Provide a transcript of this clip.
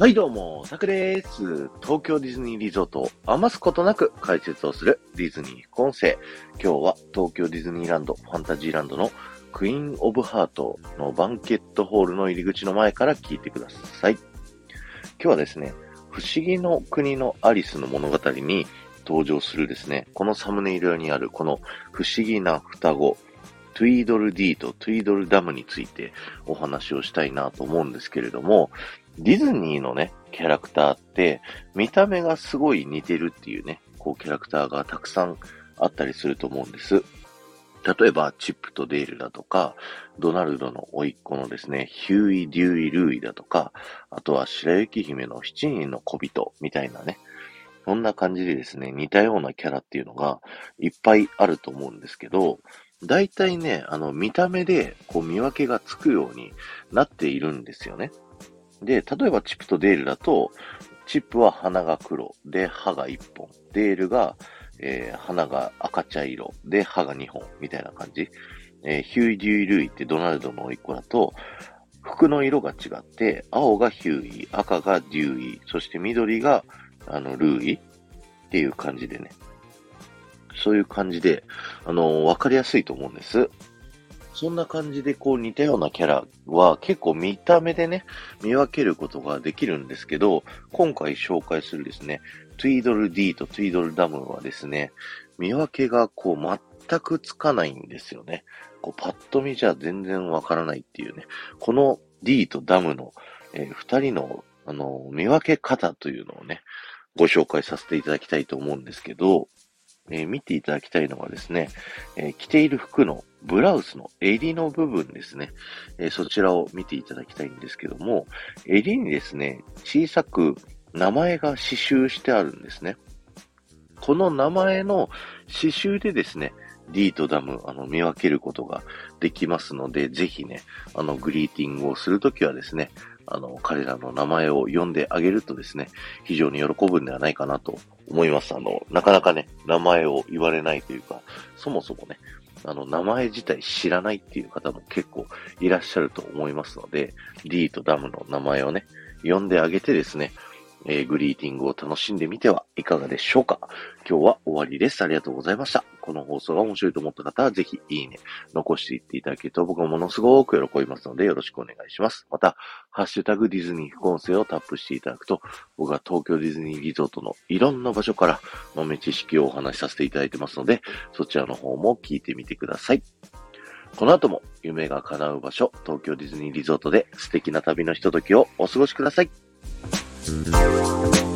はいどうも、タクです。東京ディズニーリゾートを余すことなく解説をするディズニー副音声。今日は東京ディズニーランド、ファンタジーランドのクイーン・オブ・ハートのバンケットホールの入り口の前から聞いてください。今日はですね、不思議の国のアリスの物語に登場するですね、このサムネイルにあるこの不思議な双子、トゥイードル D とトゥイードルダムについてお話をしたいなと思うんですけれども、ディズニーのね、キャラクターって、見た目がすごい似てるっていうね、こうキャラクターがたくさんあったりすると思うんです。例えば、チップとデールだとか、ドナルドの甥っ子のですね、ヒューイ・デューイ・ルーイだとか、あとは白雪姫の七人の小人みたいなね、そんな感じでですね、似たようなキャラっていうのがいっぱいあると思うんですけど、大体ね、あの、見た目でこう見分けがつくようになっているんですよね。で、例えばチップとデールだと、チップは鼻が黒で歯が1本。デールが、えー、鼻が赤茶色で歯が2本みたいな感じ。えー、ヒューイ・デューイ・ルイってドナルドの1個だと、服の色が違って、青がヒューイ、赤がデューイ、そして緑が、あの、ルーイっていう感じでね。そういう感じで、あの、わかりやすいと思うんです。そんな感じでこう似たようなキャラは結構見た目でね、見分けることができるんですけど、今回紹介するですね、トゥイドル D とトゥイドルダムはですね、見分けがこう全くつかないんですよね。こうパッと見じゃ全然わからないっていうね。この D とダムの、えー、二人のあの見分け方というのをね、ご紹介させていただきたいと思うんですけど、えー、見ていただきたいのがですね、えー、着ている服のブラウスの襟の部分ですね、えー、そちらを見ていただきたいんですけども、襟にですね、小さく名前が刺繍してあるんですね。この名前の刺繍でですね、D とダム、あの、見分けることができますので、ぜひね、あの、グリーティングをするときはですね、あの、彼らの名前を呼んであげるとですね、非常に喜ぶんではないかなと思います。あの、なかなかね、名前を言われないというか、そもそもね、あの、名前自体知らないっていう方も結構いらっしゃると思いますので、D とダムの名前をね、呼んであげてですね、えー、グリーティングを楽しんでみてはいかがでしょうか今日は終わりです。ありがとうございました。この放送が面白いと思った方は、ぜひいいね、残していっていただけると僕はものすごく喜びますので、よろしくお願いします。また、ハッシュタグディズニー副音声をタップしていただくと、僕は東京ディズニーリゾートのいろんな場所から豆知識をお話しさせていただいてますので、そちらの方も聞いてみてください。この後も夢が叶う場所、東京ディズニーリゾートで素敵な旅のひとときをお過ごしください。Bye.